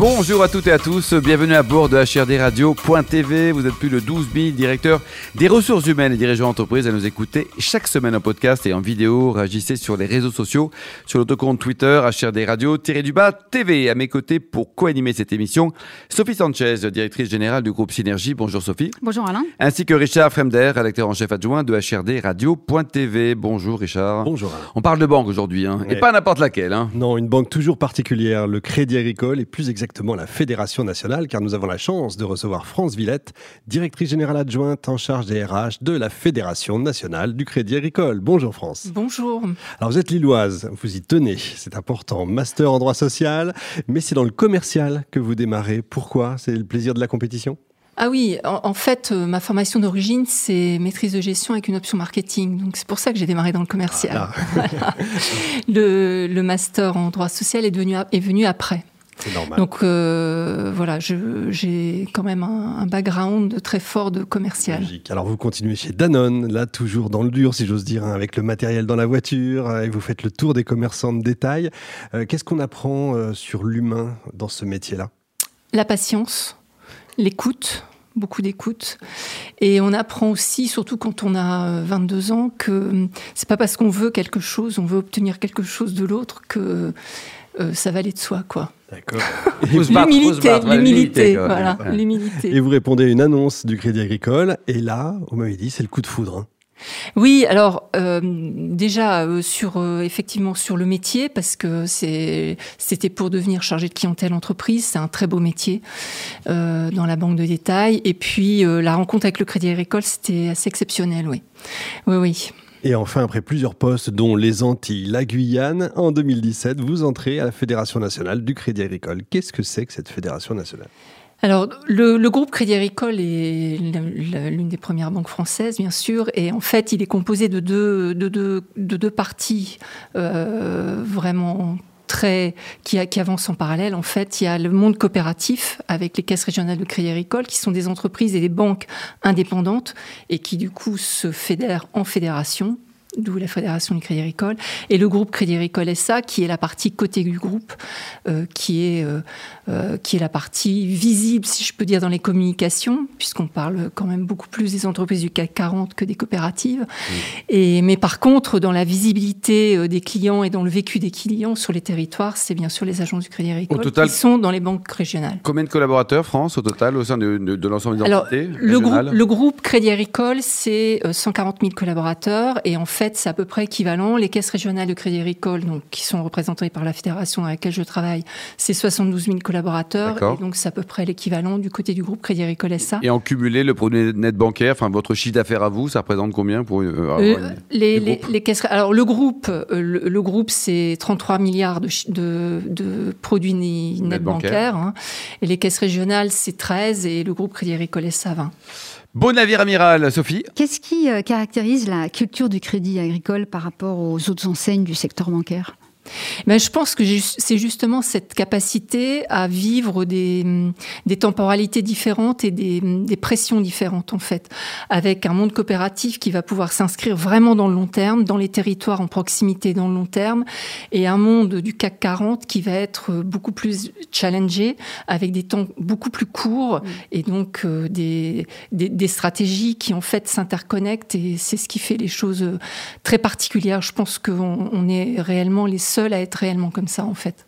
Bonjour à toutes et à tous, bienvenue à bord de HRDRadio.tv. Vous êtes plus de 12 000 directeurs des ressources humaines et dirigeants d'entreprise à nous écouter chaque semaine en podcast et en vidéo. Réagissez sur les réseaux sociaux, sur notre compte Twitter, HRDRadio-du-bas TV. À mes côtés pour co-animer cette émission, Sophie Sanchez, directrice générale du groupe Synergie. Bonjour Sophie. Bonjour Alain. Ainsi que Richard Fremder, rédacteur en chef adjoint de HRDRadio.tv. Bonjour Richard. Bonjour. On parle de banque aujourd'hui, hein, et pas n'importe laquelle. Hein. Non, une banque toujours particulière, le Crédit Agricole, et plus exactement la Fédération nationale, car nous avons la chance de recevoir France Villette, directrice générale adjointe en charge des RH de la Fédération nationale du Crédit Agricole. Bonjour France. Bonjour. Alors vous êtes lilloise, vous y tenez, c'est important, master en droit social, mais c'est dans le commercial que vous démarrez. Pourquoi? C'est le plaisir de la compétition? Ah oui, en, en fait, euh, ma formation d'origine, c'est maîtrise de gestion avec une option marketing. Donc c'est pour ça que j'ai démarré dans le commercial. Ah, Voilà. le, le master en droit social est, devenu, est venu après. C'est normal. Donc euh, voilà, j'ai quand même un, un background très fort de commercial. Magique. Alors vous continuez chez Danone, là toujours dans le dur si j'ose dire, hein, avec le matériel dans la voiture, euh, et vous faites le tour des commerçants de détail. Euh, Qu'est-ce qu'on apprend euh, sur l'humain dans ce métier-là? La patience, l'écoute, beaucoup d'écoute. Et on apprend aussi, surtout quand on a euh, 22 ans, que c'est pas parce qu'on veut quelque chose, on veut obtenir quelque chose de l'autre que euh, ça va aller de soi, quoi. D'accord. L'humilité, l'humilité, voilà, Ouais. l'humilité. Et vous répondez à une annonce du Crédit Agricole, et là, vous m'avez dit, c'est le coup de foudre. hein. Oui, alors euh, déjà euh, sur euh, effectivement sur le métier parce que c'est c'était pour devenir chargé de clientèle entreprise, c'est un très beau métier euh, dans la banque de détail et puis euh, la rencontre avec le Crédit Agricole c'était assez exceptionnel, oui, oui, oui. Et enfin, après plusieurs postes, dont les Antilles, la Guyane, en 2017, vous entrez à la Fédération nationale du Crédit Agricole. Qu'est-ce que c'est que cette Fédération nationale? Alors, le, groupe Crédit Agricole est l'une des premières banques françaises, bien sûr, et en fait, il est composé de deux parties euh, vraiment qui, qui avancent en parallèle. En fait, il y a le monde coopératif avec les caisses régionales de Crédit Agricole, qui sont des entreprises et des banques indépendantes et qui du coup se fédèrent en fédération. D'où la Fédération du Crédit Agricole. Et le groupe Crédit Agricole SA, qui est la partie côté du groupe, euh, qui, est, euh, euh, qui est la partie visible, si je peux dire, dans les communications, puisqu'on parle quand même beaucoup plus des entreprises du CAC 40 que des coopératives. Et, mais par contre, dans la visibilité des clients et dans le vécu des clients sur les territoires, c'est bien sûr les agences du Crédit Agricole total- qui sont dans les banques régionales. Combien de collaborateurs, France, au total, au sein de, de- de l'ensemble des Alors, entités le groupe, le groupe Crédit Agricole, c'est euh, 140 000 collaborateurs et en fait, c'est à peu près équivalent. Les caisses régionales de Crédit Agricole, donc, qui sont représentées par la fédération avec laquelle je travaille, c'est 72 000 collaborateurs et donc c'est à peu près l'équivalent du côté du groupe Crédit Agricole SA. Et en cumulé, le produit net bancaire, enfin votre chiffre d'affaires à vous, ça représente combien pour euh, Euh, une- les, caisses, alors le groupe, euh, le, le groupe, c'est 33 milliards de, chi- de, de produits net, Net bancaire. bancaires, hein. et les caisses régionales, c'est 13, et le groupe Crédit Agricole SA 20. Beau navire amiral, Sophie. Qu'est-ce qui euh, caractérise la culture du crédit agricole par rapport aux autres enseignes du secteur bancaire? Mais je pense que c'est justement cette capacité à vivre des, des temporalités différentes et des, des pressions différentes, en fait, avec un monde coopératif qui va pouvoir s'inscrire vraiment dans le long terme, dans les territoires en proximité dans le long terme, et un monde du CAC 40 qui va être beaucoup plus challengé, avec des temps beaucoup plus courts, et donc euh, des, des, des stratégies qui, en fait, s'interconnectent, et c'est ce qui fait les choses euh, très particulières. Je pense qu'on on est réellement les seuls à être réellement comme ça, en fait.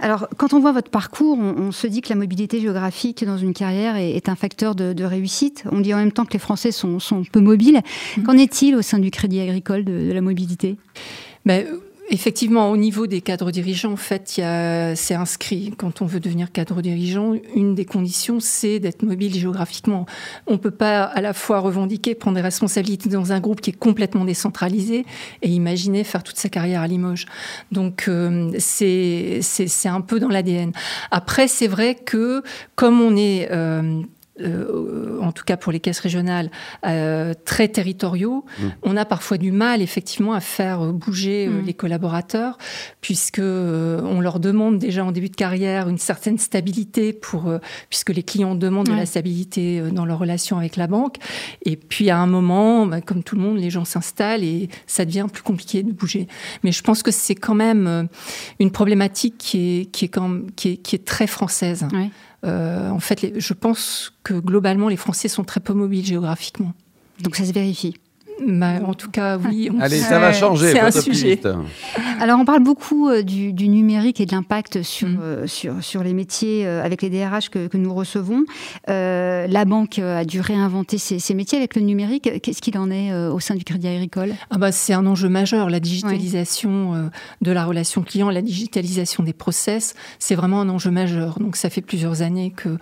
Alors, quand on voit votre parcours, on, on se dit que la mobilité géographique dans une carrière est, est un facteur de, de réussite. On dit en même temps que les Français sont, sont peu mobiles. Qu'en est-il au sein du Crédit Agricole de, de la mobilité? Euh, Effectivement, au niveau des cadres dirigeants, en fait, c'est inscrit. Quand on veut devenir cadre dirigeant, une des conditions, c'est d'être mobile géographiquement. On peut pas à la fois revendiquer, prendre des responsabilités dans un groupe qui est complètement décentralisé et imaginer faire toute sa carrière à Limoges. Donc, euh, c'est un peu dans l'ADN. Après, c'est vrai que comme on est... euh, euh, en tout cas pour les caisses régionales, euh, très territoriaux, mmh. on a parfois du mal effectivement à faire bouger mmh. les collaborateurs, puisque on leur demande déjà en début de carrière une certaine stabilité pour, puisque les clients demandent de la stabilité dans leur relation avec la banque. Et puis à un moment, bah, comme tout le monde, les gens s'installent et ça devient plus compliqué de bouger. Mais je pense que c'est quand même une problématique qui est, qui est, quand qui est, qui est très française. Euh, en fait, je pense que globalement, les Français sont très peu mobiles géographiquement. Donc ça se vérifie. Bah, en tout cas, oui. Allez, ça va changer. C'est un sujet. Alors, on parle beaucoup euh, du, numérique et de l'impact sur, mm. euh, sur, sur, les métiers euh, avec les DRH que, que nous recevons. la banque a dû réinventer ses, métiers avec le numérique. Qu'est-ce qu'il en est au sein du Crédit Agricole? Ah bah, C'est un enjeu majeur. La digitalisation de la relation client, la digitalisation des process, c'est vraiment un enjeu majeur. Donc, ça fait plusieurs années que,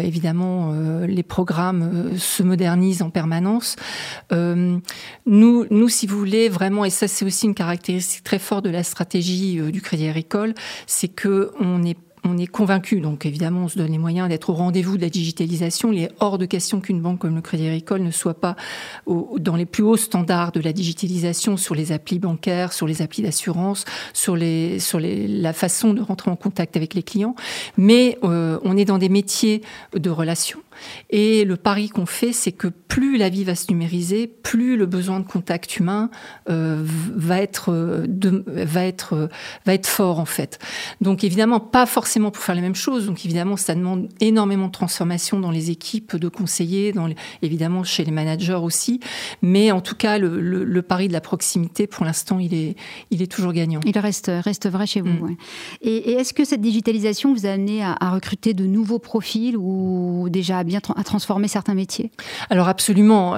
évidemment, les programmes se modernisent en permanence. Euh, nous, nous, si vous voulez, vraiment, et ça c'est aussi une caractéristique très forte de la stratégie euh, du Crédit Agricole, c'est que on est on est convaincu, donc évidemment, on se donne les moyens d'être au rendez-vous de la digitalisation. Il est hors de question qu'une banque comme le Crédit Agricole ne soit pas dans les plus hauts standards de la digitalisation sur les applis bancaires, sur les applis d'assurance, sur, la façon de rentrer en contact avec les clients. Mais euh, on est dans des métiers de relations et le pari qu'on fait, c'est que plus la vie va se numériser, plus le besoin de contact humain euh, va être euh, va être euh, va être fort en fait. Donc évidemment pas forcément pour faire les mêmes choses. Donc évidemment ça demande énormément de transformation dans les équipes de conseillers, dans évidemment chez les managers aussi. Mais en tout cas le, pari de la proximité pour l'instant il est il est toujours gagnant. Il reste reste vrai chez vous. Mm. Et, est-ce que cette digitalisation vous a amené à, à recruter de nouveaux profils ou déjà bien à transformer certains métiers? Alors absolument.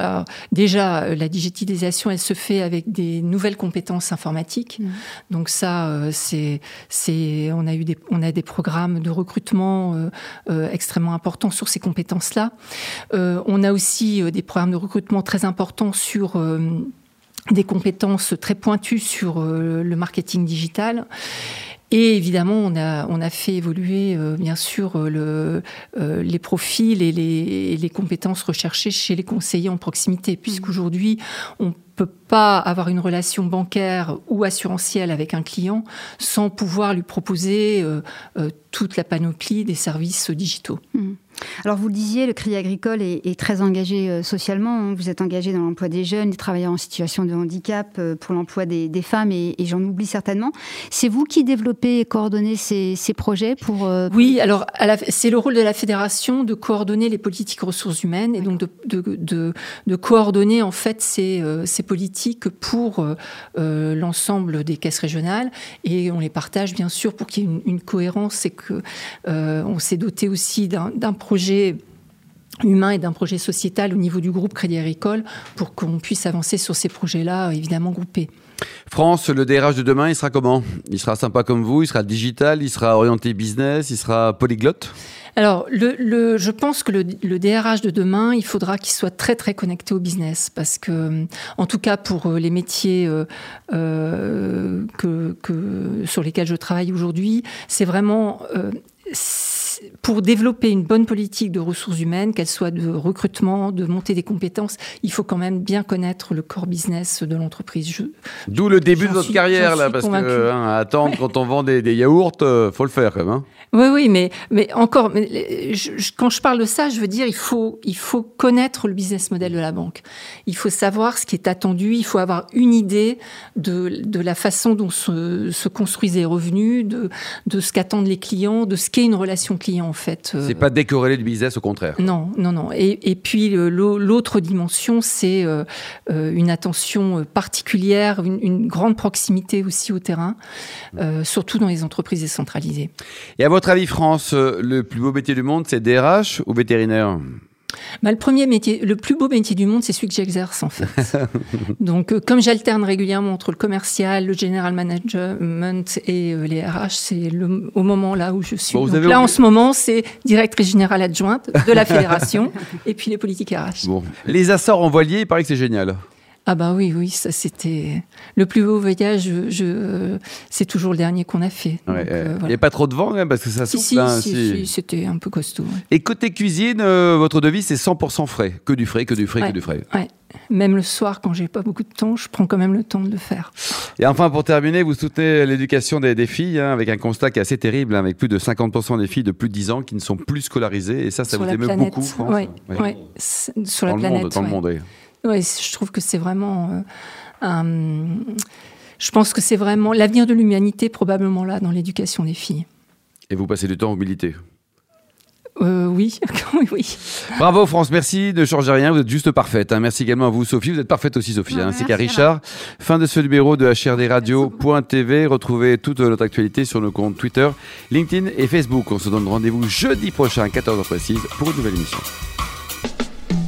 déjà, euh, la digitalisation, elle se fait avec des nouvelles compétences informatiques. Mmh. Donc ça, euh, c'est, c'est, on a eu des, on a des programmes de recrutement euh, extrêmement importants sur ces compétences-là. on a aussi des programmes de recrutement très importants sur des compétences très pointues sur le marketing digital. Et évidemment, on a, on a fait évoluer, euh, bien sûr, euh, le, euh, les profils et les, les, compétences recherchées chez les conseillers en proximité, mmh. puisqu'aujourd'hui, on peut pas avoir une relation bancaire ou assurantielle avec un client sans pouvoir lui proposer toute la panoplie des services digitaux. Mmh. Alors vous le disiez, le Crédit Agricole est, très engagé euh, socialement. Hein. Vous êtes engagé dans l'emploi des jeunes, des travailleurs en situation de handicap, euh, pour l'emploi des, femmes, et, j'en oublie certainement. C'est vous qui développez et coordonnez ces, projets pour, euh, Oui, alors c'est le rôle de la fédération de coordonner les politiques ressources humaines et donc de, coordonner en fait ces, politiques pour l'ensemble des caisses régionales et on les partage bien sûr pour qu'il y ait une, une cohérence et que on s'est doté aussi d'un projet humain et d'un projet sociétal au niveau du groupe Crédit Agricole pour qu'on puisse avancer sur ces projets-là, évidemment groupés. France, le DRH de demain, il sera comment? Il sera sympa comme vous, il sera digital, il sera orienté business, il sera polyglotte? Alors, le, je pense que le, DRH de demain, il faudra qu'il soit très très connecté au business, parce que, en tout cas pour euh, les métiers euh, euh, que, sur lesquels je travaille aujourd'hui, c'est vraiment pour développer une bonne politique de ressources humaines, qu'elle soit de recrutement, de montée des compétences, il faut quand même bien connaître le core business de l'entreprise. D'où le début de votre carrière, là, parce que hein, attendre quand on vend des, des yaourts, euh, faut le faire quand même. Hein. Oui, oui, mais, mais encore, mais quand je parle de ça, je veux dire, il faut, il faut connaître le business model de la banque. Il faut savoir ce qui est attendu, il faut avoir une idée de, de la façon dont se, se construisent les revenus, de, de ce qu'attendent les clients, de ce qu'est une relation client, en fait. C'est pas décorréler du business, au contraire. Non, non, non. Et, et puis, l'autre dimension, c'est euh, euh, une attention particulière, une, une, grande proximité aussi au terrain, euh, surtout dans les entreprises décentralisées. Et à votre avis, France, euh, le plus beau métier du monde, c'est DRH ou vétérinaire? Bah, le premier métier, le plus beau métier du monde, c'est celui que j'exerce en fait. Donc, euh, comme j'alterne régulièrement entre le commercial, le general management et euh, les RH, c'est au moment là où je suis. là, en ce moment, c'est directrice générale adjointe de la fédération et puis les politiques RH. Bon. Les Açores en voilier, il paraît que c'est génial. Ah bah oui, oui, ça c'était le plus beau voyage. Je, c'est toujours le dernier qu'on a fait. Euh, Il n'y a pas trop de vent hein, parce que ça souffle. Si, hein, si, c'était un peu costaud. Et côté cuisine, euh, votre devis c'est 100% frais, que du frais, que du frais, que du frais. Même le soir, quand j'ai pas beaucoup de temps, je prends quand même le temps de le faire. Et enfin, pour terminer, vous soutenez l'éducation des, filles hein, avec un constat qui est assez terrible, avec plus de 50% des filles de plus de 10 ans qui ne sont plus scolarisées. Et ça, ça vous émeut beaucoup, France Oui, sur la planète. Monde, dans le monde, oui, je trouve que c'est vraiment euh, un. Je pense que c'est vraiment l'avenir de l'humanité, probablement là, dans l'éducation des filles. Et vous passez du temps au militer euh, oui. oui, Bravo France, merci, ne changez rien, vous êtes juste parfaite. Hein. Merci également à vous Sophie, vous êtes parfaite aussi Sophie, hein, ainsi qu'à Richard. Fin de ce numéro de HRDRadio.tv. Retrouvez toute notre actualité sur nos comptes Twitter, LinkedIn et Facebook. On se donne rendez-vous jeudi prochain à 14h précise pour une nouvelle émission.